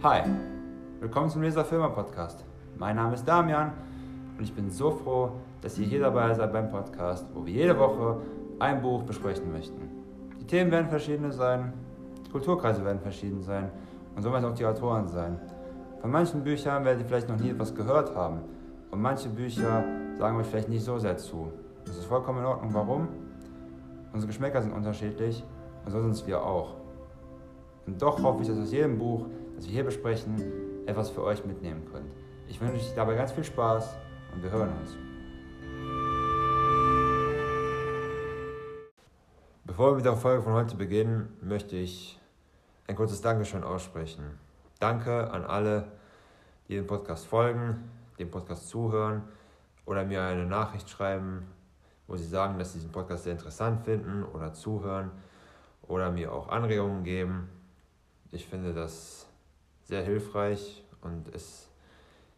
Hi, willkommen zum Leser Filmer Podcast. Mein Name ist Damian und ich bin so froh, dass ihr hier dabei seid beim Podcast, wo wir jede Woche ein Buch besprechen möchten. Die Themen werden verschiedene sein, die Kulturkreise werden verschieden sein und so werden auch die Autoren sein. Von manchen Büchern werdet ihr vielleicht noch nie etwas gehört haben und manche Bücher sagen euch vielleicht nicht so sehr zu. Das ist vollkommen in Ordnung. Warum? Unsere Geschmäcker sind unterschiedlich und so sind es wir auch. Und doch hoffe ich, dass aus jedem Buch, das wir hier besprechen, etwas für euch mitnehmen könnt. Ich wünsche euch dabei ganz viel Spaß und wir hören uns. Bevor wir mit der Folge von heute beginnen, möchte ich ein kurzes Dankeschön aussprechen. Danke an alle, die den Podcast folgen, dem Podcast zuhören oder mir eine Nachricht schreiben, wo sie sagen, dass sie diesen Podcast sehr interessant finden oder zuhören oder mir auch Anregungen geben. Ich finde das sehr hilfreich und es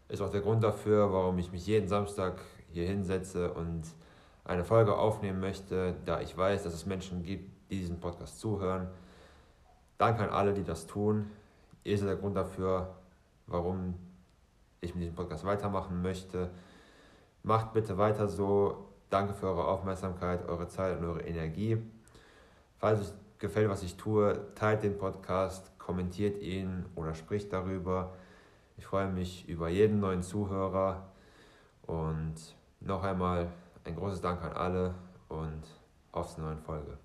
ist auch der Grund dafür, warum ich mich jeden Samstag hier hinsetze und eine Folge aufnehmen möchte, da ich weiß, dass es Menschen gibt, die diesen Podcast zuhören. Danke an alle, die das tun. Ihr seid der Grund dafür, warum ich mit diesem Podcast weitermachen möchte. Macht bitte weiter so. Danke für eure Aufmerksamkeit, eure Zeit und eure Energie. Falls euch gefällt, was ich tue, teilt den Podcast, kommentiert ihn oder spricht darüber. Ich freue mich über jeden neuen Zuhörer und noch einmal ein großes Dank an alle und auf zur neuen Folge.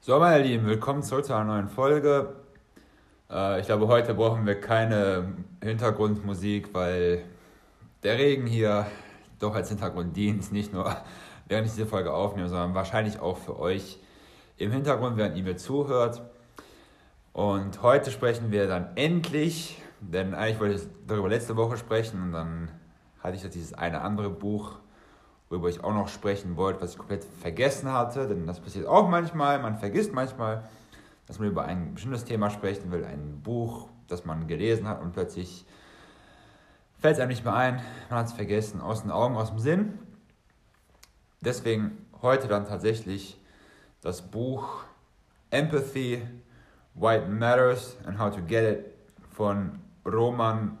So, meine Lieben, willkommen zurück zu einer neuen Folge. Äh, ich glaube, heute brauchen wir keine Hintergrundmusik, weil der Regen hier doch als Hintergrund dient, nicht nur während ich diese Folge aufnehme, sondern wahrscheinlich auch für euch im Hintergrund, während ihr mir zuhört. Und heute sprechen wir dann endlich, denn eigentlich wollte ich darüber letzte Woche sprechen und dann hatte ich ja dieses eine andere Buch, worüber ich auch noch sprechen wollte, was ich komplett vergessen hatte, denn das passiert auch manchmal, man vergisst manchmal, dass man über ein bestimmtes Thema sprechen will, ein Buch, das man gelesen hat und plötzlich fällt es einem nicht mehr ein, man hat es vergessen, aus den Augen, aus dem Sinn. Deswegen heute dann tatsächlich das Buch Empathy, Why It Matters and How to Get It von Roman.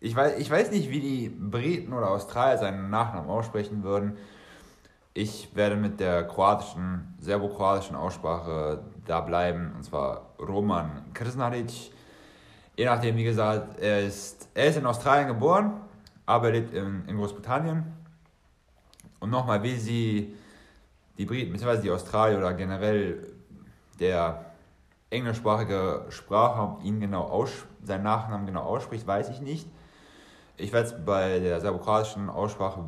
Ich weiß, ich weiß nicht, wie die Briten oder Australier seinen Nachnamen aussprechen würden. Ich werde mit der kroatischen, serbokroatischen Aussprache da bleiben, und zwar Roman Krznaric. Je nachdem, wie gesagt, er ist, er ist in Australien geboren, aber er lebt in, in Großbritannien. Und nochmal, wie sie die Briten, beziehungsweise die Australier oder generell der englischsprachige Sprachraum ihn genau aus, seinen Nachnamen genau ausspricht, weiß ich nicht. Ich werde es bei der serbokratischen Aussprache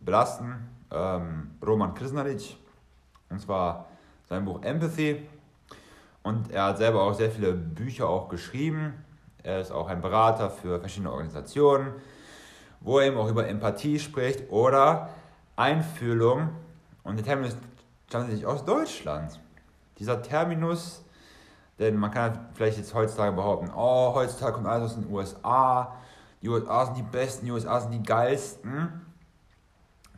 belassen. Ähm, Roman Krznaric, und zwar sein Buch Empathy. Und er hat selber auch sehr viele Bücher auch geschrieben. Er ist auch ein Berater für verschiedene Organisationen, wo er eben auch über Empathie spricht oder Einfühlung und der Terminus stammt sich aus Deutschland. Dieser Terminus, denn man kann vielleicht jetzt heutzutage behaupten, oh, heutzutage kommt alles aus den USA, die USA sind die besten, die USA sind die geilsten.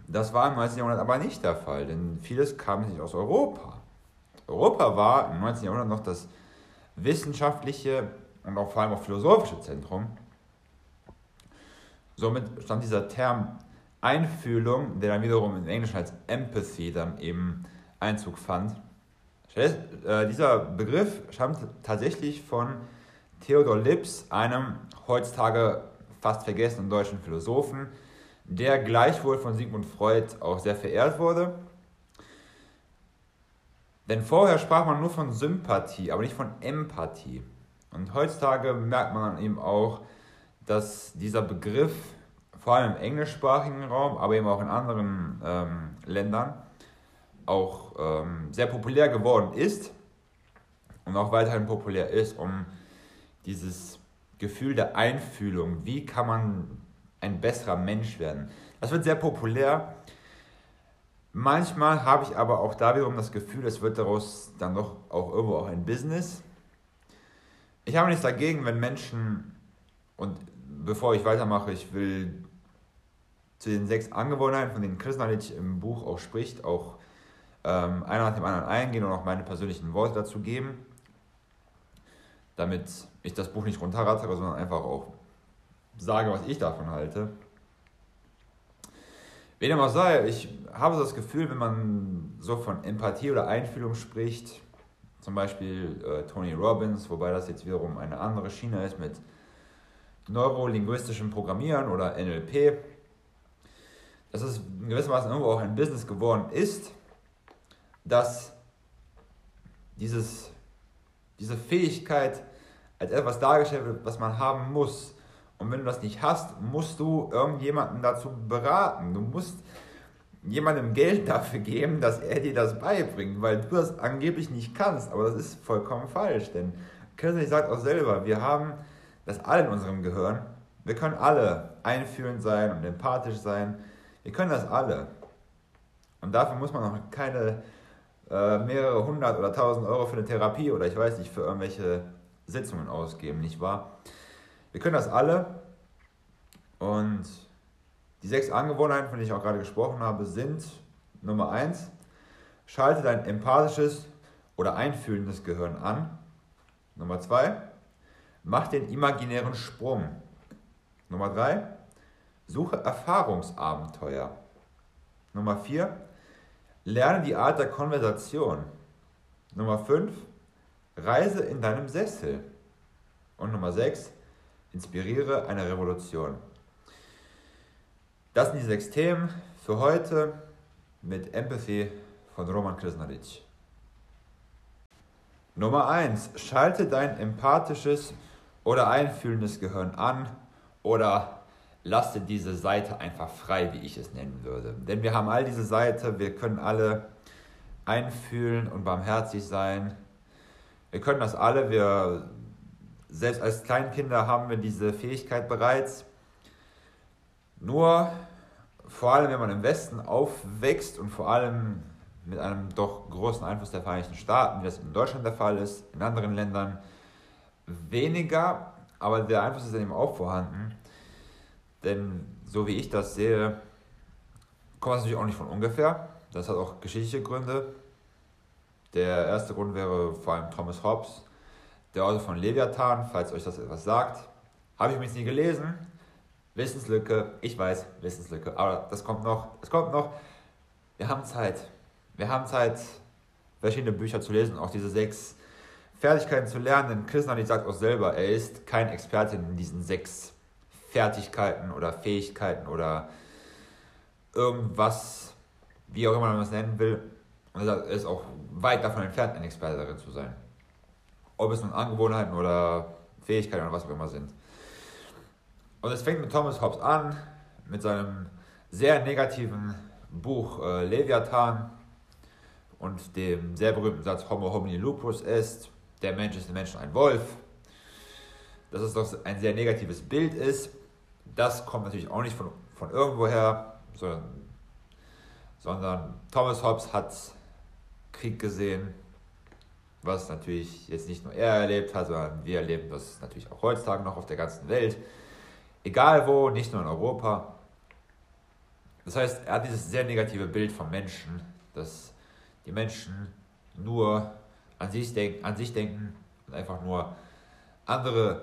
Das war im 19. Jahrhundert aber nicht der Fall, denn vieles kam nicht aus Europa. Europa war im 19. Jahrhundert noch das wissenschaftliche und auch vor allem auch philosophische Zentrum. Somit stand dieser Term Einfühlung, der dann wiederum im Englischen als Empathy dann eben Einzug fand. Äh, dieser Begriff stammt tatsächlich von Theodor Lips, einem heutzutage fast vergessenen deutschen Philosophen, der gleichwohl von Sigmund Freud auch sehr verehrt wurde. Denn vorher sprach man nur von Sympathie, aber nicht von Empathie. Und heutzutage merkt man eben auch, dass dieser Begriff vor allem im englischsprachigen Raum, aber eben auch in anderen ähm, Ländern auch ähm, sehr populär geworden ist und auch weiterhin populär ist, um dieses Gefühl der Einfühlung, wie kann man ein besserer Mensch werden. Das wird sehr populär. Manchmal habe ich aber auch da wiederum das Gefühl, es wird daraus dann doch auch irgendwo auch ein Business. Ich habe nichts dagegen, wenn Menschen, und bevor ich weitermache, ich will zu den sechs Angewohnheiten, von denen Chris Nalic im Buch auch spricht, auch ähm, einer nach dem anderen eingehen und auch meine persönlichen Worte dazu geben. damit ich das Buch nicht runterrattere, sondern einfach auch sage, was ich davon halte. Wie dem auch sei, ich habe das Gefühl, wenn man so von Empathie oder Einfühlung spricht, zum Beispiel äh, Tony Robbins, wobei das jetzt wiederum eine andere Schiene ist mit neurolinguistischem Programmieren oder NLP, dass es gewissermaßen irgendwo auch ein Business geworden ist, dass dieses, diese Fähigkeit als etwas dargestellt wird, was man haben muss. Und wenn du das nicht hast, musst du irgendjemanden dazu beraten. Du musst jemandem Geld dafür geben, dass er dir das beibringt, weil du das angeblich nicht kannst. Aber das ist vollkommen falsch, denn Kirsten sagt auch selber, wir haben das alle in unserem Gehirn. Wir können alle einfühlend sein und empathisch sein. Wir können das alle. Und dafür muss man noch keine äh, mehrere hundert oder tausend Euro für eine Therapie oder ich weiß nicht, für irgendwelche Sitzungen ausgeben, nicht wahr? Wir können das alle und die sechs Angewohnheiten, von denen ich auch gerade gesprochen habe, sind Nummer eins, schalte dein empathisches oder einfühlendes Gehirn an. Nummer zwei, mach den imaginären Sprung. Nummer drei, suche Erfahrungsabenteuer. Nummer vier, lerne die Art der Konversation. Nummer fünf, reise in deinem Sessel. Und Nummer sechs, inspiriere eine Revolution. Das sind die sechs Themen für heute mit Empathy von Roman Krisnaric. Nummer 1. Schalte dein empathisches oder einfühlendes Gehirn an oder lasse diese Seite einfach frei, wie ich es nennen würde. Denn wir haben all diese Seite, wir können alle einfühlen und barmherzig sein. Wir können das alle, wir selbst als Kleinkinder haben wir diese Fähigkeit bereits. Nur vor allem, wenn man im Westen aufwächst und vor allem mit einem doch großen Einfluss der Vereinigten Staaten, wie das in Deutschland der Fall ist, in anderen Ländern weniger, aber der Einfluss ist eben auch vorhanden. Denn so wie ich das sehe, kommt es natürlich auch nicht von ungefähr. Das hat auch geschichtliche Gründe. Der erste Grund wäre vor allem Thomas Hobbes, der Autor von Leviathan, falls euch das etwas sagt. Habe ich übrigens nie gelesen, Wissenslücke, ich weiß, Wissenslücke, aber das kommt noch, es kommt noch. Wir haben Zeit. Wir haben Zeit, verschiedene Bücher zu lesen, auch diese sechs Fertigkeiten zu lernen. Denn Krishnani sagt auch selber, er ist kein Experte in diesen sechs Fertigkeiten oder Fähigkeiten oder irgendwas, wie auch immer man das nennen will. Ist auch weit davon entfernt, ein Experte darin zu sein. Ob es nun Angewohnheiten oder Fähigkeiten oder was auch immer sind. Und es fängt mit Thomas Hobbes an, mit seinem sehr negativen Buch äh, Leviathan und dem sehr berühmten Satz Homo homini lupus est, der Mensch ist dem Menschen ein Wolf. Dass es doch ein sehr negatives Bild ist, das kommt natürlich auch nicht von, von irgendwoher, sondern, sondern Thomas Hobbes hat Krieg gesehen, was natürlich jetzt nicht nur er erlebt hat, sondern wir erleben das natürlich auch heutzutage noch auf der ganzen Welt. Egal wo, nicht nur in Europa. Das heißt, er hat dieses sehr negative Bild vom Menschen, dass die Menschen nur an sich, denk, an sich denken und einfach nur andere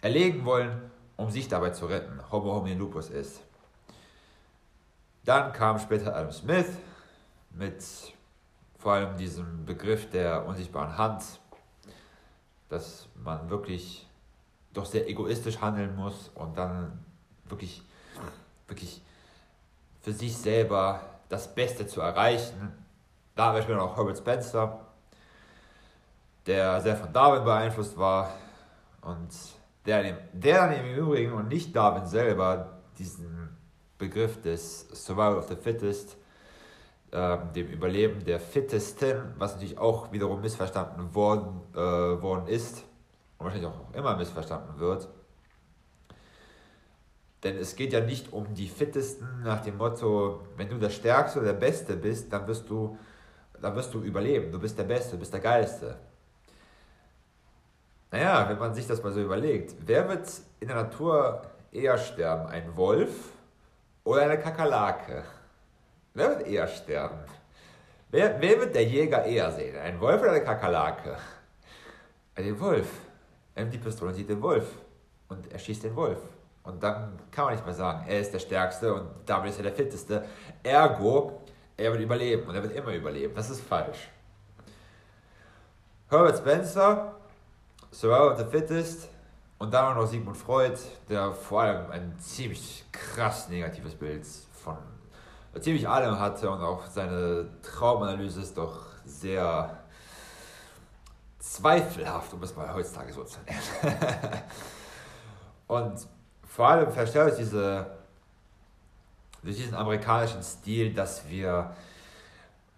erlegen wollen, um sich dabei zu retten. Homo homini lupus ist. Dann kam später Adam Smith mit vor allem diesem Begriff der unsichtbaren Hand, dass man wirklich doch sehr egoistisch handeln muss und dann wirklich, wirklich für sich selber das Beste zu erreichen. Da haben wir später noch Herbert Spencer, der sehr von Darwin beeinflusst war und der, der dann im Übrigen und nicht Darwin selber diesen Begriff des Survival of the Fittest, äh, dem Überleben der Fittesten, was natürlich auch wiederum missverstanden worden, äh, worden ist, und wahrscheinlich auch immer missverstanden wird. Denn es geht ja nicht um die Fittesten nach dem Motto, wenn du der Stärkste oder der Beste bist, dann wirst du, dann wirst du überleben. Du bist der Beste, du bist der Geilste. Naja, wenn man sich das mal so überlegt, wer wird in der Natur eher sterben? Ein Wolf oder eine Kakerlake? Wer wird eher sterben? Wer, wer wird der Jäger eher sehen? Ein Wolf oder eine Kakerlake? Ein Wolf. er nimmt die Pistole und sieht den Wolf. Und er schießt den Wolf. Und dann kann man nicht mehr sagen, er ist der Stärkste und damit ist er der Fitteste. Ergo, er wird überleben und er wird immer überleben. Das ist falsch. Herbert Spencer, Survival of the Fittest und dann noch Sigmund Freud, der vor allem ein ziemlich krass negatives Bild von ziemlich allem hatte und auch seine Traumanalyse ist doch sehr zweifelhaft, um es mal heutzutage so zu nennen. und vor allem verstärkt diese, durch diesen amerikanischen Stil, dass wir,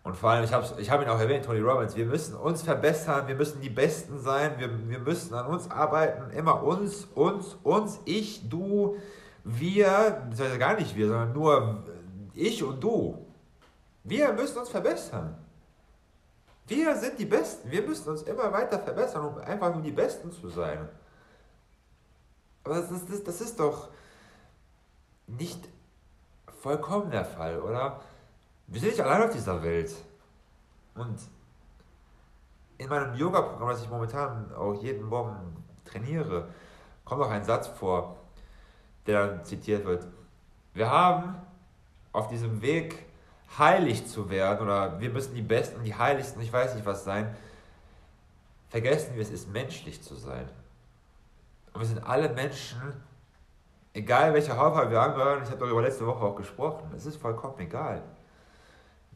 und vor allem, ich habe ich hab ihn auch erwähnt, Tony Robbins, wir müssen uns verbessern, wir müssen die Besten sein, wir, wir müssen an uns arbeiten, immer uns, uns, uns, ich, du, wir, beziehungsweise gar nicht wir, sondern nur ich und du. Wir müssen uns verbessern. Wir sind die Besten. Wir müssen uns immer weiter verbessern, um einfach nur die Besten zu sein. Aber das ist, das, das ist doch nicht vollkommen der Fall, oder? Wir sind nicht allein auf dieser Welt. Und in meinem Yoga-Programm, das ich momentan auch jeden Morgen trainiere, kommt auch ein Satz vor, der dann zitiert wird. Wir haben auf diesem Weg heilig zu werden oder wir müssen die Besten, die Heiligsten, ich weiß nicht was sein, vergessen wir es ist menschlich zu sein. Und wir sind alle Menschen, egal welcher Hautfarbe wir angehören, ich habe darüber letzte Woche auch gesprochen, es ist vollkommen egal.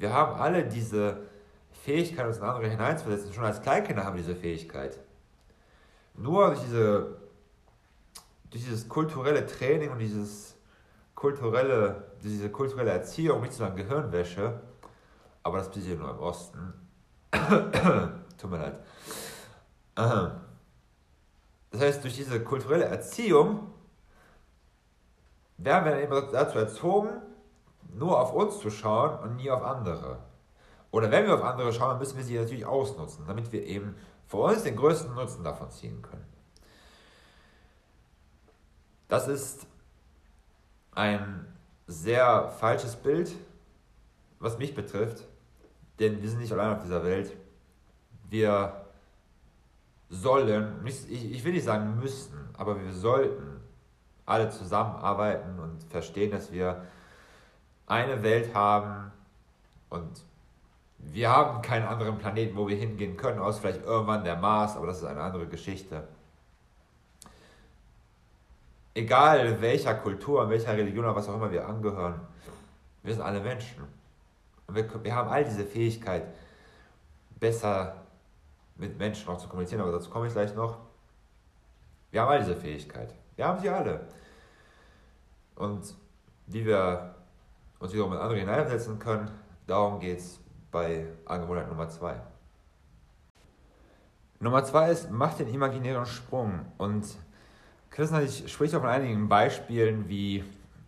Wir haben alle diese Fähigkeit, uns in andere hineinzuversetzen. Schon als Kleinkinder haben wir diese Fähigkeit. Nur durch, diese, durch dieses kulturelle Training und dieses kulturelle, diese kulturelle Erziehung, nicht zu sagen Gehirnwäsche, aber das passiert nur im Osten. Tut mir leid. Das heißt, durch diese kulturelle Erziehung werden wir dann eben dazu erzogen, nur auf uns zu schauen und nie auf andere. Oder wenn wir auf andere schauen, müssen wir sie natürlich ausnutzen, damit wir eben für uns den größten Nutzen davon ziehen können. Das ist ein sehr falsches Bild, was mich betrifft, denn wir sind nicht allein auf dieser Welt. Wir sollen, ich will nicht sagen müssen, aber wir sollten alle zusammenarbeiten und verstehen, dass wir eine Welt haben und wir haben keinen anderen Planeten, wo wir hingehen können, außer vielleicht irgendwann der Mars, aber das ist eine andere Geschichte egal welcher Kultur, welcher Religion oder was auch immer wir angehören, wir sind alle Menschen. Und wir, wir haben all diese Fähigkeit, besser mit Menschen auch zu kommunizieren, aber dazu komme ich gleich noch. Wir haben all diese Fähigkeit. Wir haben sie alle. Und wie wir uns wiederum mit anderen hineinsetzen können, darum geht es bei Angewohnheit Nummer 2. Nummer 2 ist, mach den imaginären Sprung und Christian spricht auch von einigen Beispielen wie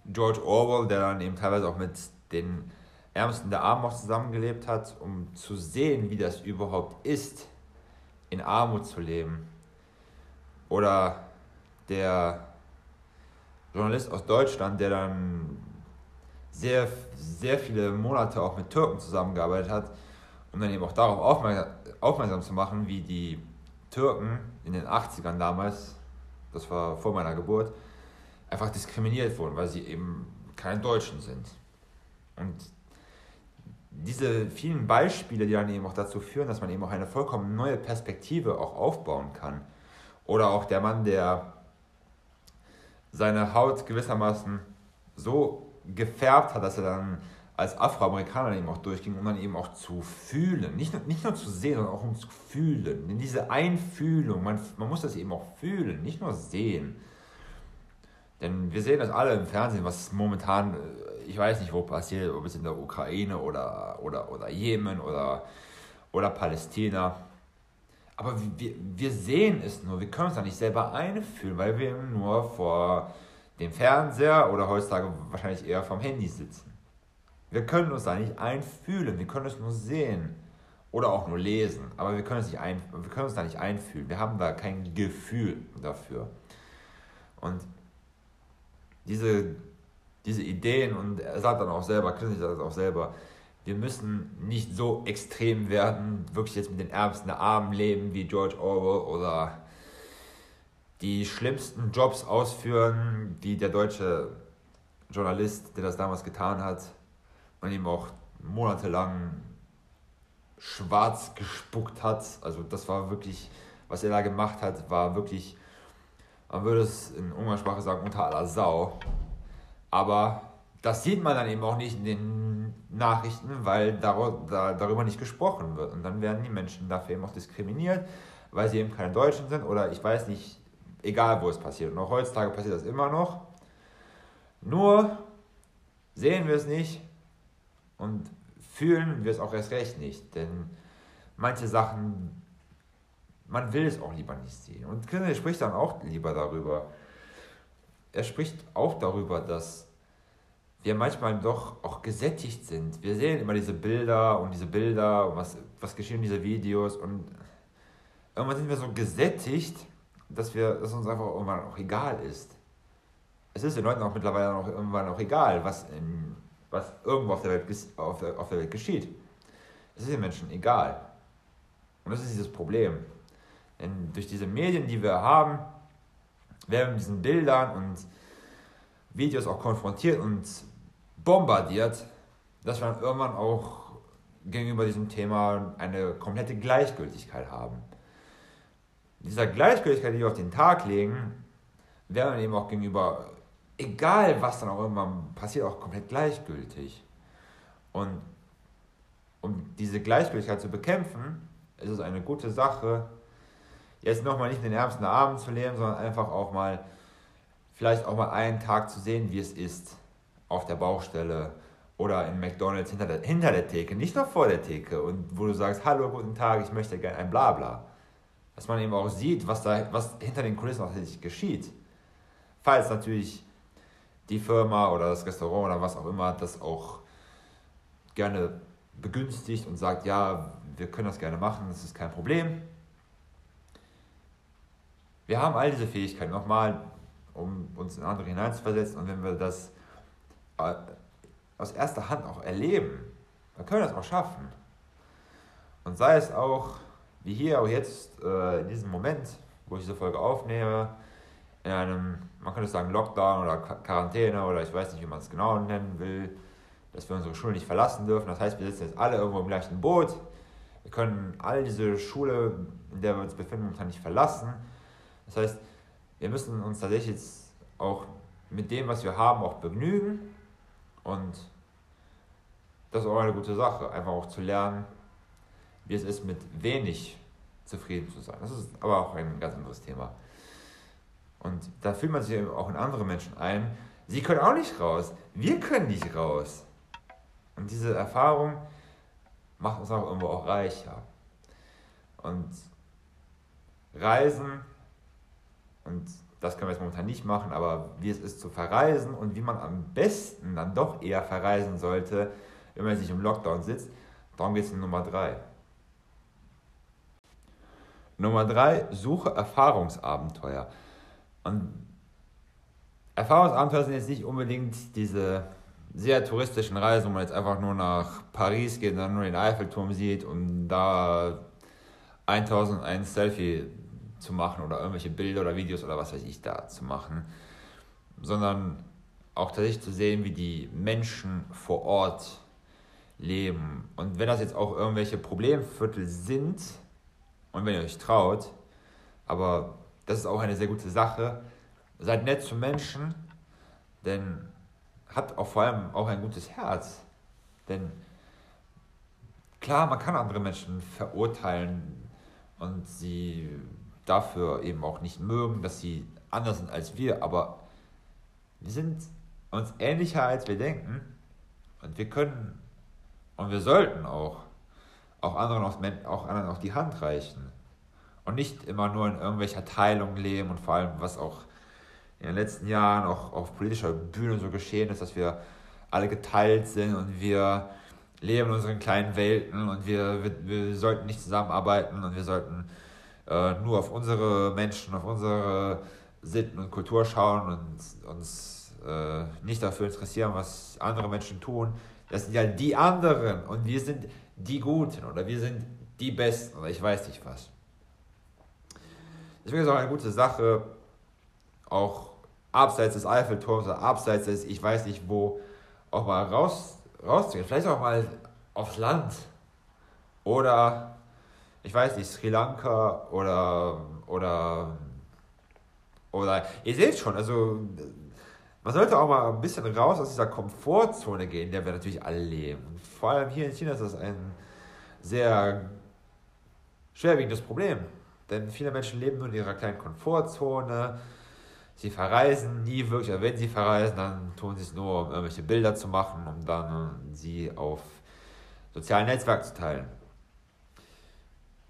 George Orwell, der dann eben teilweise auch mit den Ärmsten der Armen auch zusammengelebt hat, um zu sehen, wie das überhaupt ist, in Armut zu leben. Oder der Journalist aus Deutschland, der dann sehr, sehr viele Monate auch mit Türken zusammengearbeitet hat, um dann eben auch darauf aufmerksam, zu machen, wie die Türken in den 80ern damals das war vor meiner Geburt, einfach diskriminiert wurden, weil sie eben keine Deutschen sind. Und diese vielen Beispiele, die dann eben auch dazu führen, dass man eben auch eine vollkommen neue Perspektive auch aufbauen kann. Oder auch der Mann, der seine Haut gewissermaßen so gefärbt hat, dass er dann als Afroamerikaner eben auch durchging, um dann eben auch zu fühlen. Nicht nur, nicht nur zu sehen, sondern auch um zu fühlen. Denn diese Einfühlung, man, man muss das eben auch fühlen, nicht nur sehen. Denn wir sehen das alle im Fernsehen, was momentan, äh, ich weiß nicht, wo passiert, ob es in der Ukraine oder, oder, oder Jemen oder, oder Palästina. Aber wir, wir sehen es nur, wir können uns da nicht selber einfühlen, weil wir nur vor dem Fernseher oder heutzutage wahrscheinlich eher vom Handy sitzen. Wir können uns da nicht einfühlen, wir können es nur sehen oder auch nur lesen, aber wir können, es nicht ein, wir können uns da nicht einfühlen. Wir haben da kein Gefühl dafür. Und diese, diese Ideen, und er sagt dann auch selber, Christus sagt das auch selber, wir müssen nicht so extrem werden, wirklich jetzt mit den Ärmsten der Armen leben wie George Orwell oder die schlimmsten Jobs ausführen, die der deutsche Journalist, der das damals getan hat und ihm auch monatelang schwarz gespuckt hat. Also das war wirklich, was er da gemacht hat, war wirklich, man würde es in Umgangssprache sagen, unter aller Sau. Aber das sieht man dann eben auch nicht in den Nachrichten, weil darüber nicht gesprochen wird. Und dann werden die Menschen dafür eben auch diskriminiert, weil sie eben keine Deutschen sind oder ich weiß nicht, egal wo es passiert. Und auch heutzutage passiert das immer noch. Nur sehen wir es nicht und fühlen wir es auch erst recht nicht. Denn manche Sachen, man will es auch lieber nicht sehen. Und Kinder spricht dann auch lieber darüber. Er spricht auch darüber, dass wir manchmal doch auch gesättigt sind. Wir sehen immer diese Bilder und diese Bilder und was, was geschehen in diesen Videos und irgendwann sind wir so gesättigt, dass, wir, dass uns einfach irgendwann auch egal ist. Es ist den Leuten auch mittlerweile auch irgendwann auch egal, was, in, was irgendwo auf der, Welt, auf, der, auf der Welt geschieht. Es ist den Menschen egal. Und das ist dieses Problem. Denn durch diese Medien, die wir haben, werden wir mit diesen Bildern und Videos auch konfrontiert und bombardiert, dass wir dann irgendwann auch gegenüber diesem Thema eine komplette Gleichgültigkeit haben. Dieser Gleichgültigkeit, die wir auf den Tag legen, werden wir eben auch gegenüber, egal was dann auch irgendwann passiert, auch komplett gleichgültig. Und um diese Gleichgültigkeit zu bekämpfen, ist es eine gute Sache, jetzt nochmal nicht den ärmsten Abend zu leben, sondern einfach auch mal, vielleicht auch mal einen Tag zu sehen, wie es ist auf der Baustelle oder in McDonalds hinter der, hinter der Theke, nicht noch vor der Theke und wo du sagst, hallo, guten Tag, ich möchte gerne ein Blabla. Dass man eben auch sieht, was, da, was hinter den Kulissen tatsächlich geschieht. Falls natürlich die Firma oder das Restaurant oder was auch immer das auch gerne begünstigt und sagt, ja, wir können das gerne machen, das ist kein Problem. Wir haben all diese Fähigkeiten nochmal, um uns in andere hineinzuversetzen und wenn wir das äh, aus erster Hand auch erleben, dann können wir das auch schaffen. Und sei es auch, wie hier auch jetzt äh, in diesem Moment, wo ich diese Folge aufnehme, in einem, man könnte sagen, Lockdown oder Quarantäne oder ich weiß nicht, wie man es genau nennen will, dass wir unsere Schule nicht verlassen dürfen. Das heißt, wir sitzen jetzt alle irgendwo im gleichen Boot. Wir können all diese Schule, in der wir uns befinden, momentan nicht verlassen. Das heißt, wir müssen uns tatsächlich jetzt auch mit dem, was wir haben, auch begnügen und das ist auch eine gute Sache, einfach auch zu lernen, wie es ist, mit wenig zufrieden zu sein. Das ist aber auch ein ganz anderes Thema. Und da fühlt man sich auch in andere Menschen ein. Sie können auch nicht raus. Wir können nicht raus. Und diese Erfahrung macht uns auch irgendwo auch reicher. Und Reisen und das können wir jetzt momentan nicht machen, aber wie es ist zu verreisen und wie man am besten dann doch eher verreisen sollte, wenn man sich im Lockdown sitzt, darum geht es in Nummer 3. Nummer 3, suche Erfahrungsabenteuer. Und Erfahrungsabenteuer sind jetzt nicht unbedingt diese sehr touristischen Reisen, wo man jetzt einfach nur nach Paris geht und dann nur den Eiffelturm sieht und da 1001 Selfie zu machen oder irgendwelche Bilder oder Videos oder was weiß ich da zu machen, sondern auch tatsächlich zu sehen, wie die Menschen vor Ort leben. Und wenn das jetzt auch irgendwelche Problemviertel sind und wenn ihr euch traut, aber das ist auch eine sehr gute Sache, seid nett zu Menschen, denn habt auch vor allem auch ein gutes Herz. Denn klar, man kann andere Menschen verurteilen und sie dafür eben auch nicht mögen, dass sie anders sind als wir, aber wir sind uns ähnlicher als wir denken und wir können und wir sollten auch auch anderen auch, auch anderen auch die Hand reichen und nicht immer nur in irgendwelcher Teilung leben und vor allem was auch in den letzten Jahren auch auf politischer Bühne so geschehen ist, dass wir alle geteilt sind und wir leben in unseren kleinen Welten und wir, wir, wir sollten nicht zusammenarbeiten und wir sollten äh, nur auf unsere Menschen, auf unsere Sitten und Kultur schauen und uns äh, nicht dafür interessieren, was andere Menschen tun. Das sind ja die anderen und wir sind die Guten oder wir sind die Besten oder ich weiß nicht was. Deswegen ist es auch eine gute Sache, auch abseits des Eiffelturms oder abseits des, ich weiß nicht wo, auch mal raus, rauszugehen. Vielleicht auch mal aufs Land. Oder, ich weiß nicht, Sri Lanka oder, oder, oder, ihr seht schon, also, man sollte auch mal ein bisschen raus aus dieser Komfortzone gehen, in der wir natürlich alle leben. Vor allem hier in China ist das ein sehr schwerwiegendes Problem. Denn viele Menschen leben nur in ihrer kleinen Komfortzone. Sie verreisen nie wirklich, oder wenn sie verreisen, dann tun sie es nur, um irgendwelche Bilder zu machen, um dann sie auf sozialen Netzwerken zu teilen.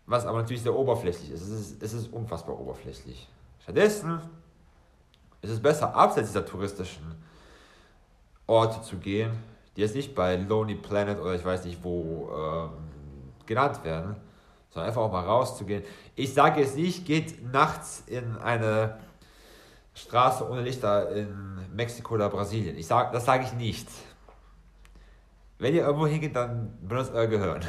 Was aber natürlich sehr oberflächlich ist. Es ist, es ist unfassbar oberflächlich. Stattdessen ist es besser, abseits dieser touristischen Orte zu gehen, die jetzt nicht bei Lonely Planet oder ich weiß nicht wo ähm, genannt werden, sondern einfach auch mal rauszugehen. Ich sage jetzt nicht, geht nachts in eine Straße ohne Lichter in Mexiko oder Brasilien. Ich sag, das sage ich nicht. Wenn ihr irgendwo hingeht, dann benutzt euer Gehirn.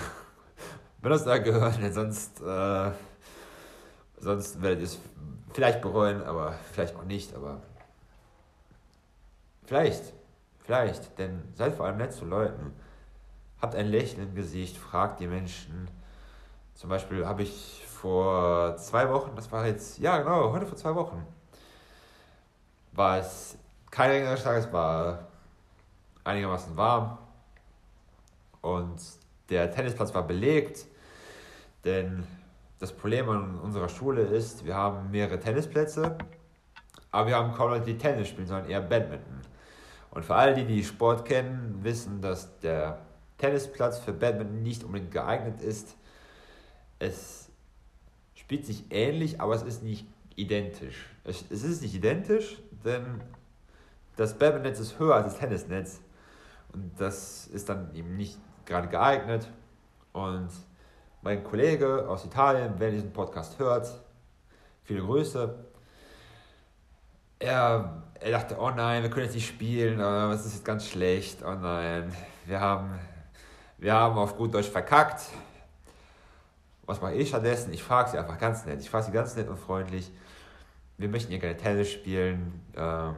benutzt euer Gehirn, denn sonst, äh, sonst werdet ihr es vielleicht bereuen, aber vielleicht auch nicht, aber vielleicht, vielleicht, denn seid vor allem nett zu Leuten. Habt ein Lächeln im Gesicht, fragt die Menschen. Zum Beispiel habe ich vor zwei Wochen, das war jetzt, ja genau, heute vor zwei Wochen, war es kein regnerischer Tag, es war einigermaßen warm und der Tennisplatz war belegt, denn das Problem an unserer Schule ist, wir haben mehrere Tennisplätze, aber wir haben kaum Leute, die Tennis spielen, sondern eher Badminton. Und für alle, die die Sport kennen, wissen, dass der Tennisplatz für Badminton nicht unbedingt geeignet ist. Es spielt sich ähnlich, aber es ist nicht identisch. Es, es ist nicht identisch, denn das Badminton-Netz ist höher als das Tennisnetz. Und das ist dann eben nicht gerade geeignet. Und mein Kollege aus Italien, wer diesen Podcast hört, viele Grüße. Er, er dachte, oh nein, wir können jetzt nicht spielen, das ist jetzt ganz schlecht, oh nein, wir haben, wir haben auf gut Deutsch verkackt. Was mache ich stattdessen? Ich frage sie einfach ganz nett. Ich frage sie ganz nett und freundlich wir möchten hier gerne Tennis spielen. Ähm,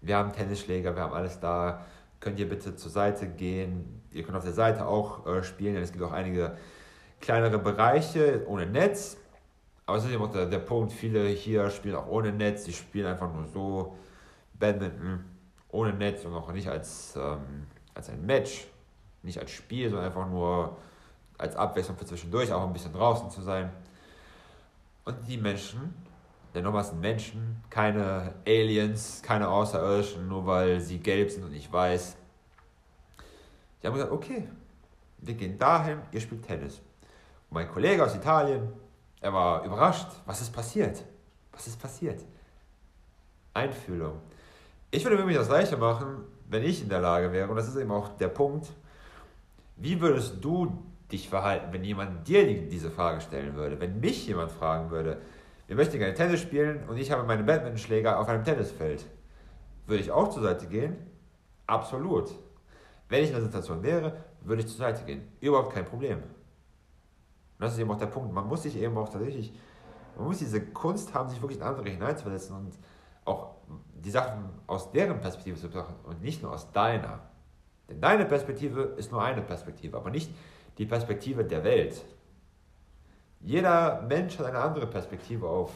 wir haben Tennisschläger, wir haben alles da. Könnt ihr bitte zur Seite gehen? Ihr könnt auf der Seite auch äh, spielen, denn es gibt auch einige kleinere Bereiche ohne Netz. Aber es ist eben auch der, der Punkt, viele hier spielen auch ohne Netz, die spielen einfach nur so Badminton ohne Netz und auch nicht als, ähm, als ein Match, nicht als Spiel, sondern einfach nur als Abwechslung für zwischendurch, auch ein bisschen draußen zu sein. Und die Menschen denn nochmal sind Menschen, keine Aliens, keine Außerirdischen, nur weil sie gelb sind und ich weiß. Die haben gesagt, okay, wir gehen dahin, ihr spielt Tennis. Mein Kollege aus Italien, er war überrascht, was ist passiert? Was ist passiert? Einfühlung. Ich würde mir das gleiche machen, wenn ich in der Lage wäre, und das ist eben auch der Punkt, wie würdest du dich verhalten, wenn jemand dir diese Frage stellen würde? Wenn mich jemand fragen würde, wir möchten gerne Tennis spielen und ich habe meine Badmintonschläger auf einem Tennisfeld. Würde ich auch zur Seite gehen? Absolut. Wenn ich in der Situation wäre, würde ich zur Seite gehen. Überhaupt kein Problem. Und das ist eben auch der Punkt. Man muss sich eben auch tatsächlich, man muss diese Kunst haben, sich wirklich in andere hineinzuversetzen und auch die Sachen aus deren Perspektive zu betrachten und nicht nur aus deiner. Denn deine Perspektive ist nur eine Perspektive, aber nicht die Perspektive der Welt. Jeder Mensch hat eine andere Perspektive auf,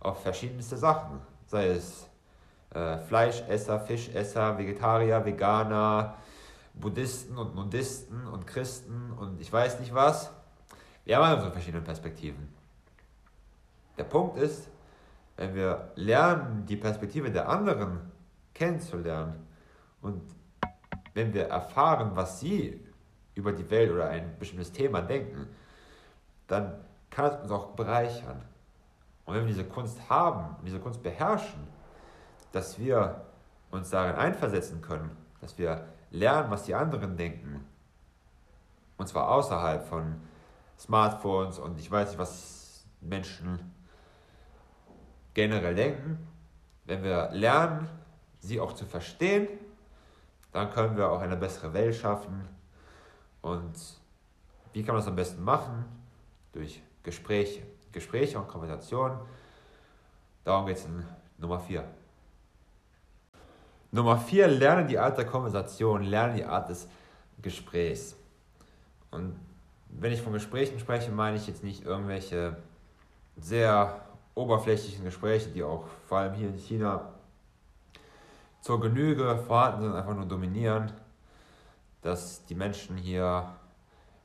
auf verschiedenste Sachen. Sei es äh, Fleischesser, Fischesser, Vegetarier, Veganer, Buddhisten und Nudisten und Christen und ich weiß nicht was. Wir haben also verschiedene Perspektiven. Der Punkt ist, wenn wir lernen, die Perspektive der anderen kennenzulernen und wenn wir erfahren, was sie über die Welt oder ein bestimmtes Thema denken, dann kann es uns auch bereichern. Und wenn wir diese Kunst haben, diese Kunst beherrschen, dass wir uns darin einversetzen können, dass wir lernen, was die anderen denken, und zwar außerhalb von Smartphones und ich weiß nicht, was Menschen generell denken, wenn wir lernen, sie auch zu verstehen, dann können wir auch eine bessere Welt schaffen. Und wie kann man das am besten machen? Durch Gespräche. Gespräche und Konversation. Darum geht es in Nummer 4. Nummer 4, lerne die Art der Konversation, lerne die Art des Gesprächs. Und wenn ich von Gesprächen spreche, meine ich jetzt nicht irgendwelche sehr oberflächlichen Gespräche, die auch vor allem hier in China zur Genüge vorhanden sind, einfach nur dominieren, dass die Menschen hier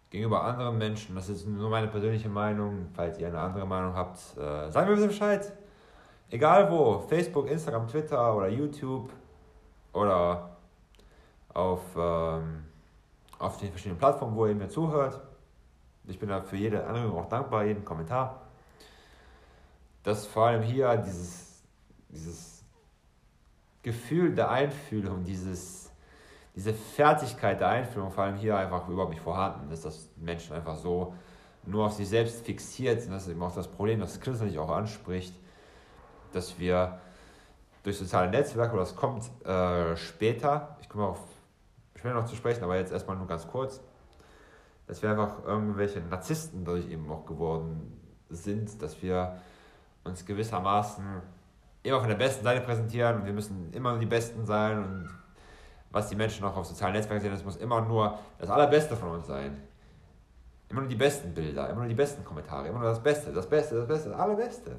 gegenüber anderen Menschen, das ist nur meine persönliche Meinung, falls ihr eine andere Meinung habt, äh, sagen wir bitte Bescheid. Egal wo, Facebook, Instagram, Twitter oder YouTube oder auf, ähm, auf den verschiedenen Plattformen, wo ihr mir zuhört. Ich bin da für jede Anregung auch dankbar, jeden Kommentar. Dass vor allem hier dieses, dieses Gefühl der Einfühlung, dieses, diese Fertigkeit der Einfühlung vor allem hier einfach überhaupt nicht vorhanden ist, dass Menschen einfach so nur auf sich selbst fixiert sind. Das ist eben auch das Problem, das Chris natürlich auch anspricht, dass wir durch soziale Netzwerke, oder das kommt äh, später, ich komme auf später noch zu sprechen, aber jetzt erstmal nur ganz kurz, dass wir einfach irgendwelche Narzissten dadurch eben auch geworden sind, dass wir uns gewissermaßen immer von der besten Seite präsentieren und wir müssen immer nur die Besten sein und was die Menschen auch auf sozialen Netzwerken sehen, das muss immer nur das Allerbeste von uns sein. Immer nur die besten Bilder, immer nur die besten Kommentare, immer nur das Beste, das Beste, das Beste, das Allerbeste.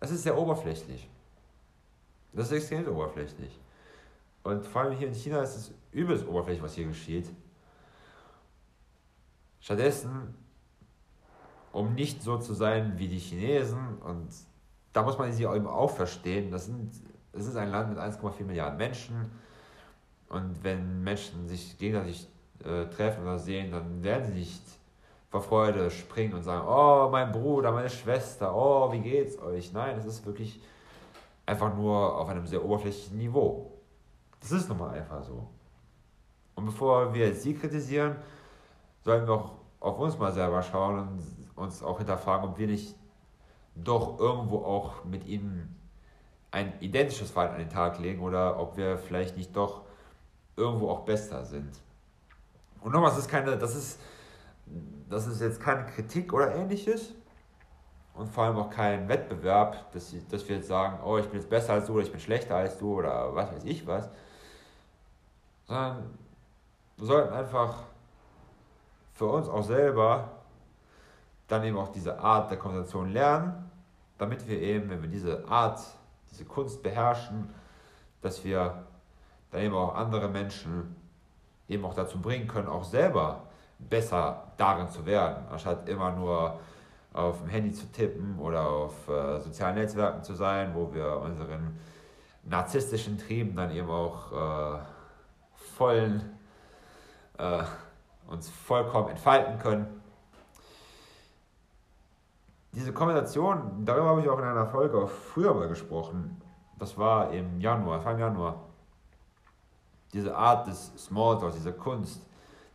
Es ist sehr oberflächlich. Das ist extrem oberflächlich. Und vor allem hier in China ist es übelst oberflächlich, was hier geschieht. Stattdessen, um nicht so zu sein wie die Chinesen, und da muss man sie eben auch verstehen, das, sind, das ist ein Land mit 1,4 Milliarden Menschen. Und wenn Menschen sich gegenseitig äh, treffen oder sehen, dann werden sie nicht vor Freude springen und sagen, oh, mein Bruder, meine Schwester, oh, wie geht's euch? Nein, es ist wirklich einfach nur auf einem sehr oberflächlichen Niveau. Das ist nun mal einfach so. Und bevor wir sie kritisieren, sollen wir auch auf uns mal selber schauen und uns auch hinterfragen, ob wir nicht doch irgendwo auch mit ihnen ein identisches Verhalten an den Tag legen oder ob wir vielleicht nicht doch irgendwo auch besser sind. Und nochmal, das ist keine, das ist, das ist jetzt keine Kritik oder ähnliches und vor allem auch kein Wettbewerb, dass, dass wir jetzt sagen, oh, ich bin jetzt besser als du oder ich bin schlechter als du oder was weiß ich was, sondern wir sollten einfach für uns auch selber dann eben auch diese Art der Konversation lernen, damit wir eben, wenn wir diese Art, diese Kunst beherrschen, dass wir dann eben auch andere Menschen eben auch dazu bringen können, auch selber besser darin zu werden, anstatt immer nur auf dem Handy zu tippen oder auf äh, sozialen Netzwerken zu sein, wo wir unseren narzisstischen Trieben dann eben auch äh, vollen, äh, uns vollkommen entfalten können. Diese Kombination, darüber habe ich auch in einer Folge früher mal gesprochen. Das war im Januar, im Januar. Diese Art des Smalltalks, diese Kunst,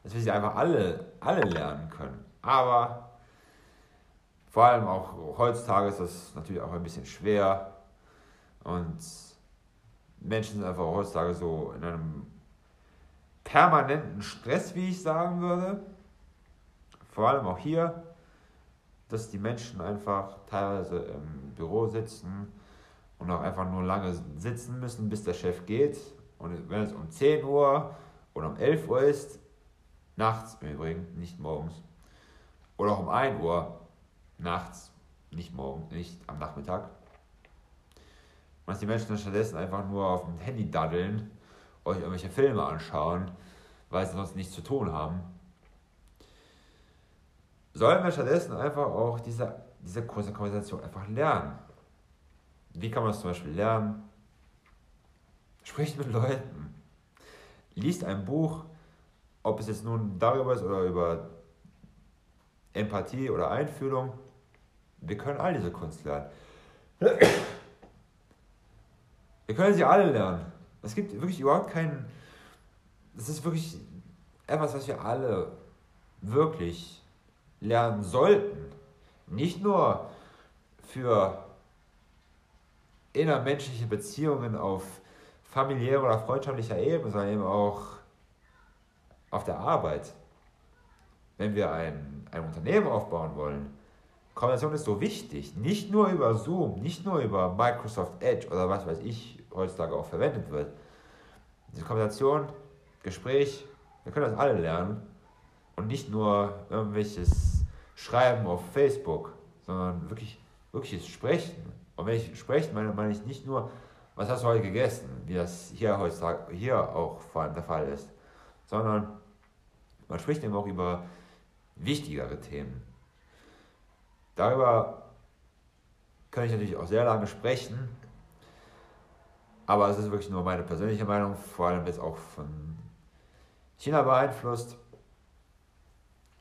dass wir sie einfach alle, alle lernen können. Aber vor allem auch heutzutage ist das natürlich auch ein bisschen schwer. Und Menschen sind einfach heutzutage so in einem permanenten Stress, wie ich sagen würde. Vor allem auch hier, dass die Menschen einfach teilweise im Büro sitzen und auch einfach nur lange sitzen müssen, bis der Chef geht. Und wenn es um 10 Uhr oder um 11 Uhr ist, nachts im Übrigen, nicht morgens, oder auch um 1 Uhr, nachts, nicht morgen, nicht am Nachmittag. Dass die Menschen dann stattdessen einfach nur auf dem Handy daddeln, euch irgendwelche Filme anschauen, weil sie sonst nichts zu tun haben. Sollen wir stattdessen einfach auch diese, diese kurze Konversation einfach lernen? Wie kann man das zum Beispiel lernen? Spricht mit Leuten. Liest ein Buch, ob es jetzt nun darüber ist oder über Empathie oder Einfühlung. Wir können all diese Kunst lernen. Wir können sie alle lernen. Es gibt wirklich überhaupt keinen. Es ist wirklich etwas, was wir alle wirklich lernen sollten. Nicht nur für innermenschliche Beziehungen auf familiärer oder freundschaftlicher Ebene, sondern eben auch auf der Arbeit. Wenn wir ein, ein Unternehmen aufbauen wollen, Kommunikation ist so wichtig. Nicht nur über Zoom, nicht nur über Microsoft Edge oder was weiß ich heutzutage auch verwendet wird. Die Kommunikation, Gespräch, wir können das alle lernen. Und nicht nur irgendwelches Schreiben auf Facebook, sondern wirklich, wirkliches Sprechen. Und wenn ich sprechen meine, meine ich nicht nur, was hast du heute gegessen, wie das hier heutzutage hier auch vor allem der Fall ist, sondern man spricht eben auch über wichtigere Themen. Darüber kann ich natürlich auch sehr lange sprechen, aber es ist wirklich nur meine persönliche Meinung, vor allem jetzt auch von China beeinflusst.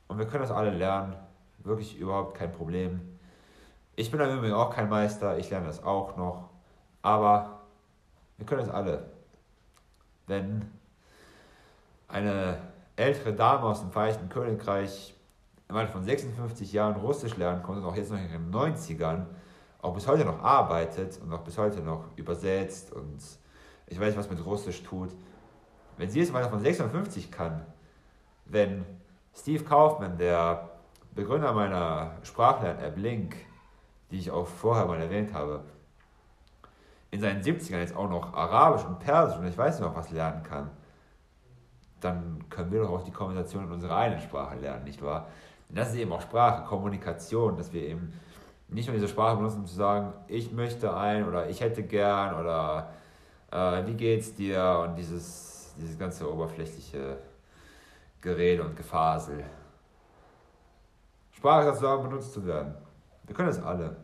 Und wir können das alle lernen, wirklich überhaupt kein Problem. Ich bin im Übrigen auch kein Meister, ich lerne das auch noch, aber wir können es alle. Wenn eine ältere Dame aus dem Vereinigten Königreich im Alter von 56 Jahren Russisch lernen konnte und auch jetzt noch in den 90ern auch bis heute noch arbeitet und auch bis heute noch übersetzt und ich weiß nicht, was mit Russisch tut. Wenn sie im Alter von 56 kann, wenn Steve Kaufmann, der Begründer meiner Sprachlern-App Link, die ich auch vorher mal erwähnt habe, in seinen 70ern jetzt auch noch Arabisch und Persisch und ich weiß nicht noch was lernen kann, dann können wir doch auch die Kommunikation in unserer eigenen Sprache lernen, nicht wahr? Und das ist eben auch Sprache, Kommunikation, dass wir eben nicht nur diese Sprache benutzen, um zu sagen, ich möchte ein oder ich hätte gern oder äh, wie geht's dir und dieses, dieses ganze oberflächliche Gerede und Gefasel. Sprache dazu benutzt zu werden. Wir können es alle,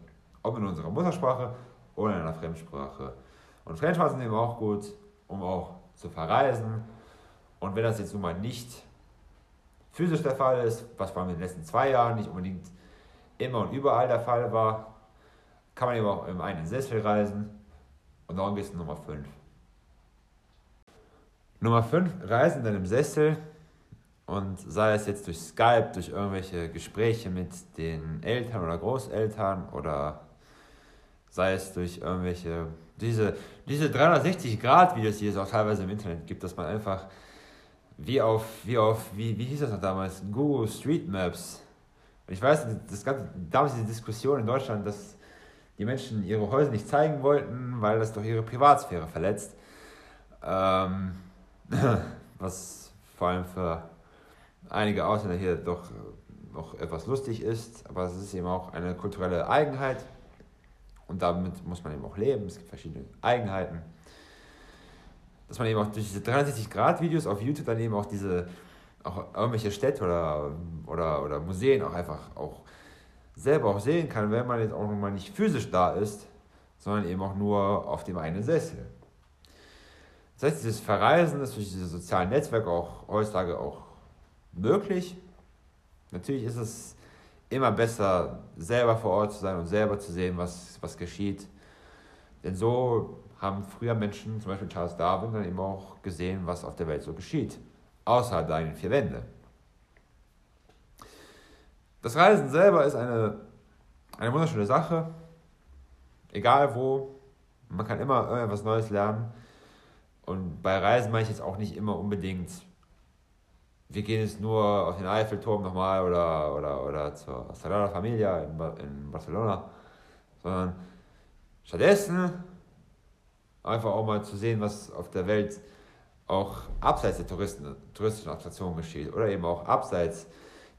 ob in unserer Muttersprache oder in einer Fremdsprache. Und Fremdsprachen sind eben auch gut, um auch zu verreisen. Und wenn das jetzt nun mal nicht physisch der Fall ist, was vor allem in den letzten zwei Jahren nicht unbedingt immer und überall der Fall war, kann man eben auch im einen Sessel reisen. Und darum geht es Nummer 5. Nummer 5, Reisen in einem Sessel. Und sei es jetzt durch Skype, durch irgendwelche Gespräche mit den Eltern oder Großeltern oder sei es durch irgendwelche, diese, diese 360-Grad-Videos, die es auch teilweise im Internet gibt, dass man einfach wie auf, wie auf, wie, wie hieß das noch damals, Google Street Maps. Ich weiß, das ganze, damals diese Diskussion in Deutschland, dass die Menschen ihre Häuser nicht zeigen wollten, weil das doch ihre Privatsphäre verletzt. Ähm, was vor allem für einige Ausländer hier doch noch etwas lustig ist, aber es ist eben auch eine kulturelle Eigenheit und damit muss man eben auch leben. Es gibt verschiedene Eigenheiten dass man eben auch durch diese 360-Grad-Videos auf YouTube dann eben auch diese, auch irgendwelche Städte oder, oder, oder Museen auch einfach auch selber auch sehen kann, wenn man jetzt auch nochmal nicht physisch da ist, sondern eben auch nur auf dem einen Sessel. Das heißt, dieses Verreisen ist durch diese sozialen Netzwerke auch heutzutage auch möglich. Natürlich ist es immer besser, selber vor Ort zu sein und selber zu sehen, was, was geschieht. Denn so haben früher Menschen, zum Beispiel Charles Darwin, dann eben auch gesehen, was auf der Welt so geschieht, außerhalb der eigenen vier Wände. Das Reisen selber ist eine, eine wunderschöne Sache, egal wo, man kann immer irgendwas Neues lernen. Und bei Reisen meine ich jetzt auch nicht immer unbedingt, wir gehen jetzt nur auf den Eiffelturm nochmal oder, oder, oder zur Sagrada Familia in, in Barcelona, sondern stattdessen einfach auch mal zu sehen, was auf der Welt auch abseits der Touristen, touristischen Attraktionen geschieht oder eben auch abseits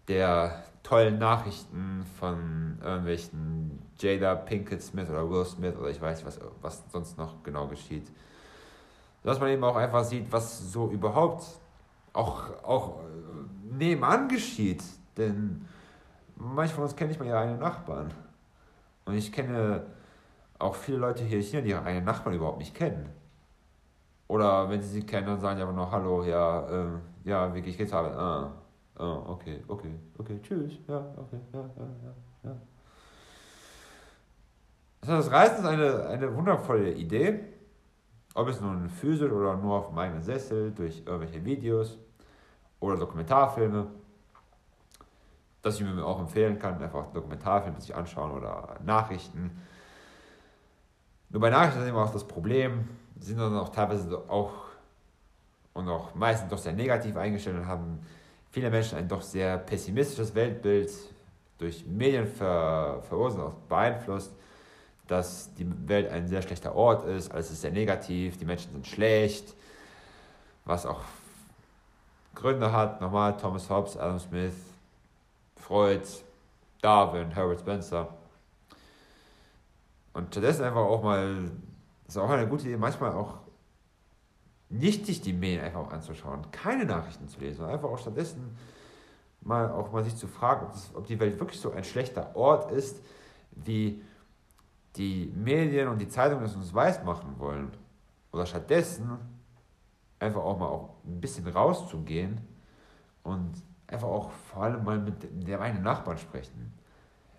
der tollen Nachrichten von irgendwelchen Jada Pinkett Smith oder Will Smith oder ich weiß was, was sonst noch genau geschieht. Dass man eben auch einfach sieht, was so überhaupt auch, auch nebenan geschieht. Denn manche von uns kennen nicht mal ihre eigenen Nachbarn. Und ich kenne auch viele Leute hier in China, die ihre eigenen Nachbarn überhaupt nicht kennen. Oder wenn sie sie kennen, dann sagen sie einfach nur Hallo, ja, äh, ja, wie geht's Arbeit? Ah, ah, okay, okay, okay, tschüss, ja, okay, ja, ja, ja, ja. Das Reisen ist eine, eine wundervolle Idee. Ob es nun physisch oder nur auf dem eigenen Sessel, durch irgendwelche Videos oder Dokumentarfilme. Das ich mir auch empfehlen kann, einfach Dokumentarfilme sich anschauen oder Nachrichten nur bei Nachrichten ist immer auch das Problem, sind dann auch teilweise auch und auch meistens doch sehr negativ eingestellt und haben viele Menschen ein doch sehr pessimistisches Weltbild, durch Medien ver, verursacht, beeinflusst, dass die Welt ein sehr schlechter Ort ist, alles ist sehr negativ, die Menschen sind schlecht, was auch Gründe hat, nochmal Thomas Hobbes, Adam Smith, Freud, Darwin, Herbert Spencer. Und stattdessen einfach auch mal, ist auch eine gute Idee, manchmal auch nicht sich die Medien einfach anzuschauen, keine Nachrichten zu lesen, sondern einfach auch stattdessen mal auch mal sich zu fragen, ob, das, ob die Welt wirklich so ein schlechter Ort ist, wie die Medien und die Zeitungen es uns weiß machen wollen. Oder stattdessen einfach auch mal auch ein bisschen rauszugehen und einfach auch vor allem mal mit dem eigenen Nachbarn sprechen.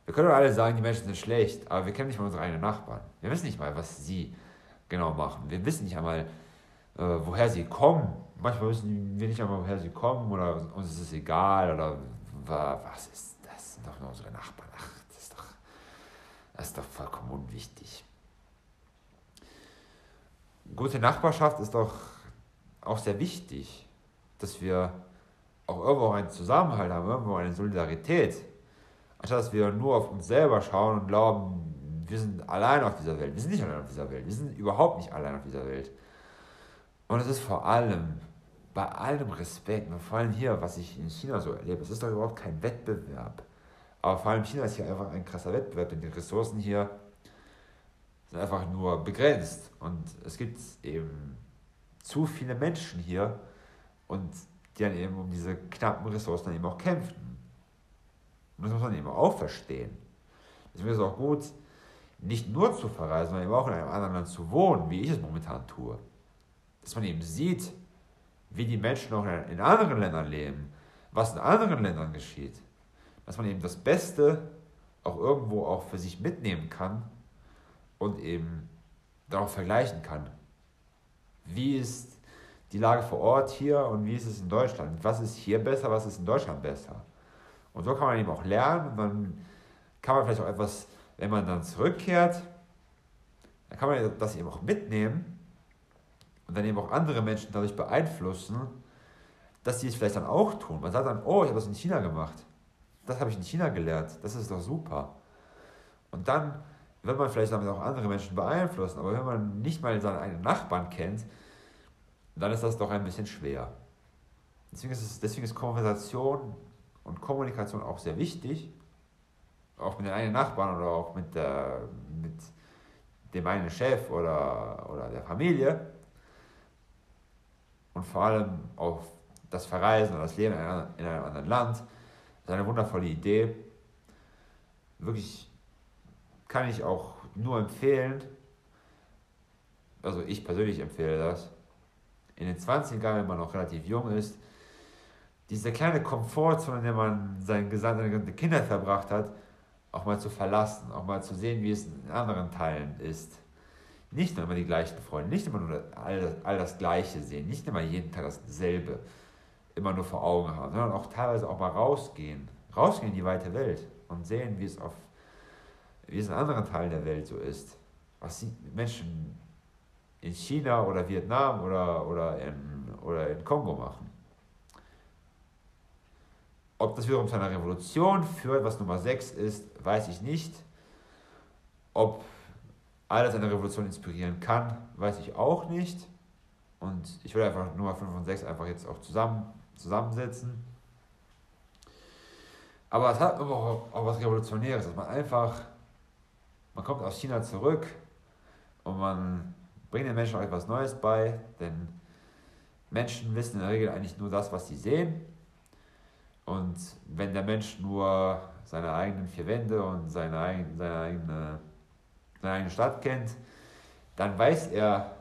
Wir können alle sagen, die Menschen sind schlecht, aber wir kennen nicht mal unsere eigenen Nachbarn. Wir wissen nicht mal, was sie genau machen. Wir wissen nicht einmal, äh, woher sie kommen. Manchmal wissen wir nicht einmal, woher sie kommen oder uns ist es egal oder was ist das? Das sind doch nur unsere Nachbarn. Ach, das ist doch, das ist doch vollkommen unwichtig. Gute Nachbarschaft ist doch auch sehr wichtig, dass wir auch irgendwo einen Zusammenhalt haben, irgendwo eine Solidarität. Anstatt dass wir nur auf uns selber schauen und glauben, wir sind allein auf dieser Welt. Wir sind nicht allein auf dieser Welt. Wir sind überhaupt nicht allein auf dieser Welt. Und es ist vor allem, bei allem Respekt, und vor allem hier, was ich in China so erlebe, es ist doch überhaupt kein Wettbewerb. Aber vor allem China ist hier einfach ein krasser Wettbewerb, denn die Ressourcen hier sind einfach nur begrenzt. Und es gibt eben zu viele Menschen hier und die dann eben um diese knappen Ressourcen dann eben auch kämpfen. Und das muss man eben auch verstehen. Deswegen ist es auch gut, nicht nur zu verreisen, sondern eben auch in einem anderen Land zu wohnen, wie ich es momentan tue. Dass man eben sieht, wie die Menschen auch in anderen Ländern leben, was in anderen Ländern geschieht. Dass man eben das Beste auch irgendwo auch für sich mitnehmen kann und eben darauf vergleichen kann wie ist die Lage vor Ort hier und wie ist es in Deutschland? Was ist hier besser, was ist in Deutschland besser? Und so kann man eben auch lernen und dann kann man vielleicht auch etwas, wenn man dann zurückkehrt, dann kann man das eben auch mitnehmen und dann eben auch andere Menschen dadurch beeinflussen, dass sie es vielleicht dann auch tun. Man sagt dann, oh, ich habe das in China gemacht. Das habe ich in China gelernt. Das ist doch super. Und dann wird man vielleicht damit auch andere Menschen beeinflussen. Aber wenn man nicht mal seinen eigenen Nachbarn kennt, dann ist das doch ein bisschen schwer. Deswegen ist, es, deswegen ist Konversation und Kommunikation auch sehr wichtig. Auch mit den eigenen Nachbarn oder auch mit, der, mit dem eigenen Chef oder, oder der Familie. Und vor allem auf das Verreisen oder das Leben in einem, in einem anderen Land. Das ist eine wundervolle Idee. Wirklich kann ich auch nur empfehlen, also ich persönlich empfehle das, in den 20ern, wenn man noch relativ jung ist, diese kleine Komfortzone, in der man seine gesamte Kindheit verbracht hat, auch mal zu verlassen, auch mal zu sehen, wie es in anderen Teilen ist. Nicht nur immer die gleichen Freunde, nicht immer nur all das, all das Gleiche sehen, nicht immer jeden Tag dasselbe immer nur vor Augen haben, sondern auch teilweise auch mal rausgehen, rausgehen in die weite Welt und sehen, wie es auf wie es in anderen Teilen der Welt so ist. Was die Menschen in China oder Vietnam oder, oder, in, oder in Kongo machen. Ob das wiederum zu einer Revolution führt, was Nummer 6 ist, weiß ich nicht. Ob alles eine Revolution inspirieren kann, weiß ich auch nicht. Und ich würde einfach Nummer 5 und 6 einfach jetzt auch zusammen, zusammensetzen. Aber es hat auch, auch was Revolutionäres, dass man einfach man kommt aus China zurück und man bringt den Menschen auch etwas Neues bei, denn Menschen wissen in der Regel eigentlich nur das, was sie sehen. Und wenn der Mensch nur seine eigenen vier Wände und seine, eigene, seine, eigene, seine eigene Stadt kennt, dann weiß er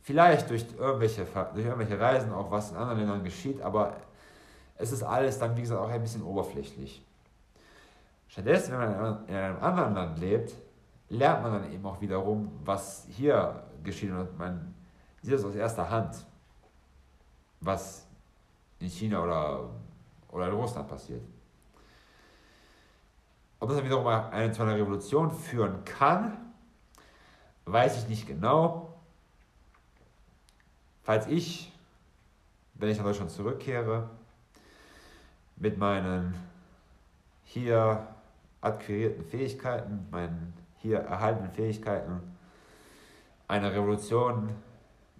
vielleicht durch irgendwelche, durch irgendwelche Reisen auch, was in anderen Ländern geschieht, aber es ist alles dann, wie gesagt, auch ein bisschen oberflächlich. Stattdessen, wenn man in einem anderen Land lebt, lernt man dann eben auch wiederum, was hier geschieht und man sieht es aus erster Hand, was in China oder, oder in Russland passiert. Ob das dann wiederum eine, zu einer Revolution führen kann, weiß ich nicht genau. Falls ich, wenn ich nach Deutschland zurückkehre, mit meinen hier akquirierten Fähigkeiten, meinen hier erhaltenen Fähigkeiten, eine Revolution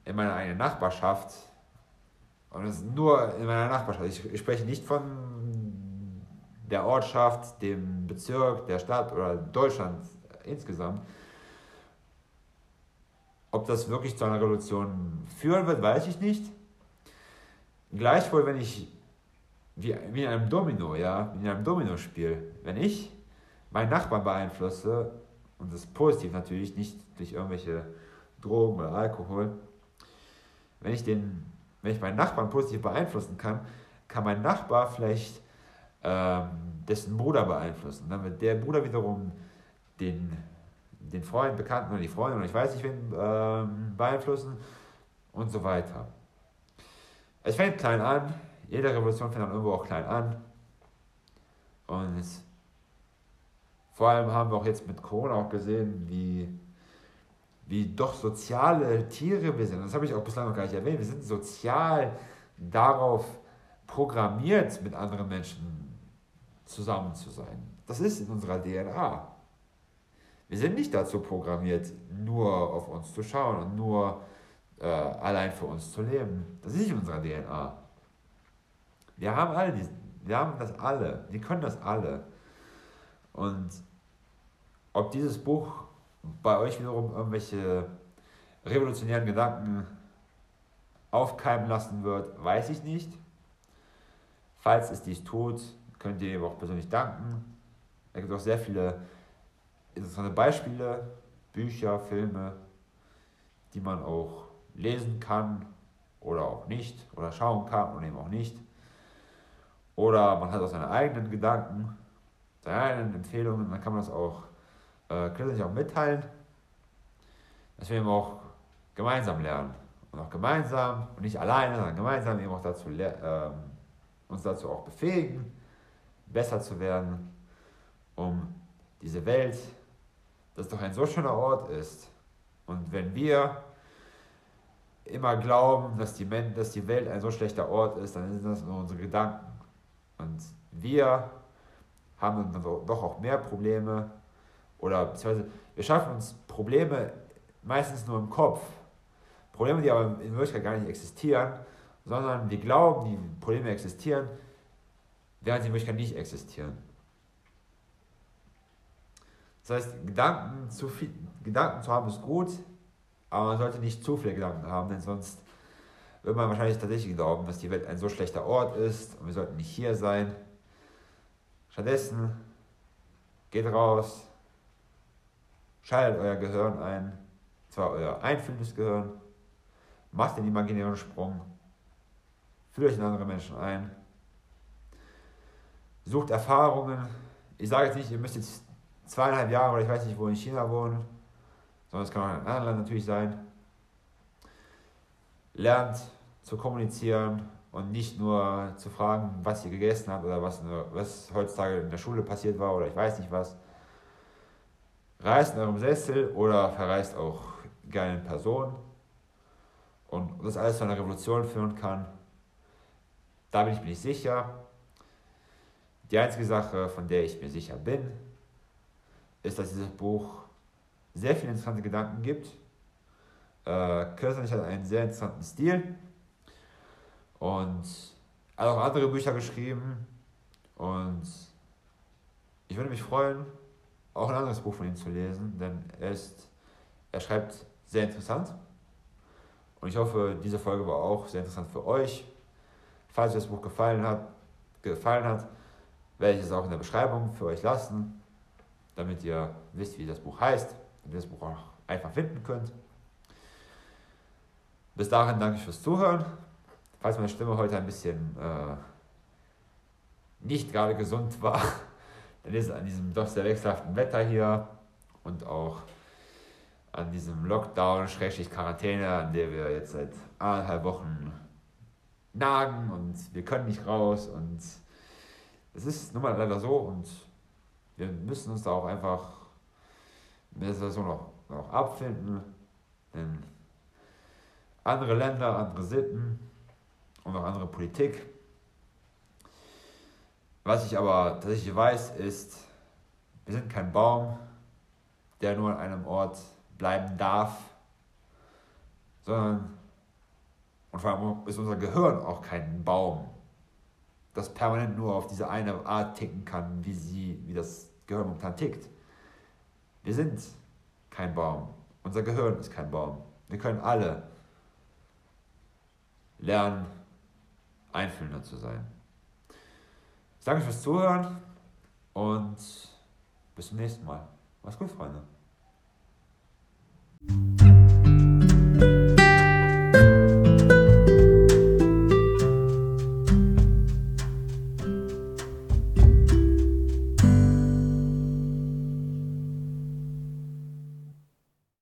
in meiner eigenen Nachbarschaft. Und es ist nur in meiner Nachbarschaft. Ich, ich spreche nicht von der Ortschaft, dem Bezirk, der Stadt oder Deutschland insgesamt. Ob das wirklich zu einer Revolution führen wird, weiß ich nicht. Gleichwohl, wenn ich, wie, wie in einem Domino, ja, in einem Domino-Spiel, wenn ich meinen Nachbarn beeinflusse, und das ist positiv natürlich, nicht durch irgendwelche Drogen oder Alkohol, wenn ich, den, wenn ich meinen Nachbarn positiv beeinflussen kann, kann mein Nachbar vielleicht ähm, dessen Bruder beeinflussen. Dann wird der Bruder wiederum den, den Freund, Bekannten oder die Freundin oder ich weiß nicht wen ähm, beeinflussen und so weiter. Es fängt klein an, jede Revolution fängt dann irgendwo auch klein an. Und vor allem haben wir auch jetzt mit Corona auch gesehen, wie, wie doch soziale Tiere wir sind. Das habe ich auch bislang noch gar nicht erwähnt. Wir sind sozial darauf programmiert, mit anderen Menschen zusammen zu sein. Das ist in unserer DNA. Wir sind nicht dazu programmiert, nur auf uns zu schauen und nur äh, allein für uns zu leben. Das ist nicht in unserer DNA. Wir haben alle die, wir haben das alle, wir können das alle. Und ob dieses Buch bei euch wiederum irgendwelche revolutionären Gedanken aufkeimen lassen wird, weiß ich nicht. Falls es dies tut, könnt ihr ihm auch persönlich danken. Es gibt auch sehr viele interessante Beispiele, Bücher, Filme, die man auch lesen kann oder auch nicht oder schauen kann und eben auch nicht. Oder man hat auch seine eigenen Gedanken, seine eigenen Empfehlungen, dann kann man das auch äh, sich auch mitteilen, dass wir eben auch gemeinsam lernen und auch gemeinsam und nicht alleine, sondern gemeinsam eben auch dazu äh, uns dazu auch befähigen, besser zu werden, um diese Welt, das doch ein so schöner Ort ist. Und wenn wir immer glauben, dass die, Men dass die Welt ein so schlechter Ort ist, dann sind das nur unsere Gedanken. Und wir haben dann doch auch mehr Probleme oder beziehungsweise wir schaffen uns Probleme meistens nur im Kopf. Probleme, die aber in Wirklichkeit gar nicht existieren, sondern wir glauben, die Probleme existieren, während sie in Wirklichkeit nicht existieren. Das heißt, Gedanken zu, viel, Gedanken zu haben ist gut, aber man sollte nicht zu viele Gedanken haben, denn sonst wird man wahrscheinlich tatsächlich glauben, dass die Welt ein so schlechter Ort ist und wir sollten nicht hier sein. Stattdessen geht raus, schaltet euer Gehirn ein, zwar euer einfühlendes Gehirn, macht den imaginären Sprung, fühlt euch in andere Menschen ein, sucht Erfahrungen. Ich sage jetzt nicht, ihr müsst jetzt zweieinhalb Jahre oder ich weiß nicht, wo in China wohnen, sondern es kann auch in einem anderen Land natürlich sein. Lernt zu kommunizieren und nicht nur zu fragen, was ihr gegessen habt oder was, was heutzutage in der Schule passiert war oder ich weiß nicht was. Reist in eurem Sessel oder verreist auch gerne in Person und das alles zu einer Revolution führen kann. Da bin ich mir nicht sicher. Die einzige Sache, von der ich mir sicher bin, ist, dass dieses Buch sehr viele interessante Gedanken gibt. Äh, Kirstenich hat einen sehr interessanten Stil und hat auch andere Bücher geschrieben. Und ich würde mich freuen, auch ein anderes Buch von ihm zu lesen, denn er, ist, er schreibt sehr interessant. Und ich hoffe, diese Folge war auch sehr interessant für euch. Falls euch das Buch gefallen hat, gefallen hat, werde ich es auch in der Beschreibung für euch lassen, damit ihr wisst, wie das Buch heißt und das Buch auch einfach finden könnt. Bis dahin danke ich fürs Zuhören. Falls meine Stimme heute ein bisschen äh, nicht gerade gesund war, dann ist es an diesem doch sehr wechselhaften Wetter hier und auch an diesem Lockdown, Schrägstrich Quarantäne, an der wir jetzt seit anderthalb Wochen nagen und wir können nicht raus und es ist nun mal leider so und wir müssen uns da auch einfach mit der Situation noch, noch abfinden, denn andere Länder, andere Sitten und auch andere Politik. Was ich aber tatsächlich weiß, ist, Wir sind kein Baum, der nur an einem Ort bleiben darf, sondern und vor allem ist unser Gehirn auch kein Baum, das permanent nur auf diese eine Art ticken kann, wie, sie, wie das Gehirn momentan tickt. Wir sind kein Baum. Unser Gehirn ist kein Baum. Wir können alle lernen, einfühlender zu sein. Ich danke fürs Zuhören und bis zum nächsten Mal. Mach's gut, Freunde.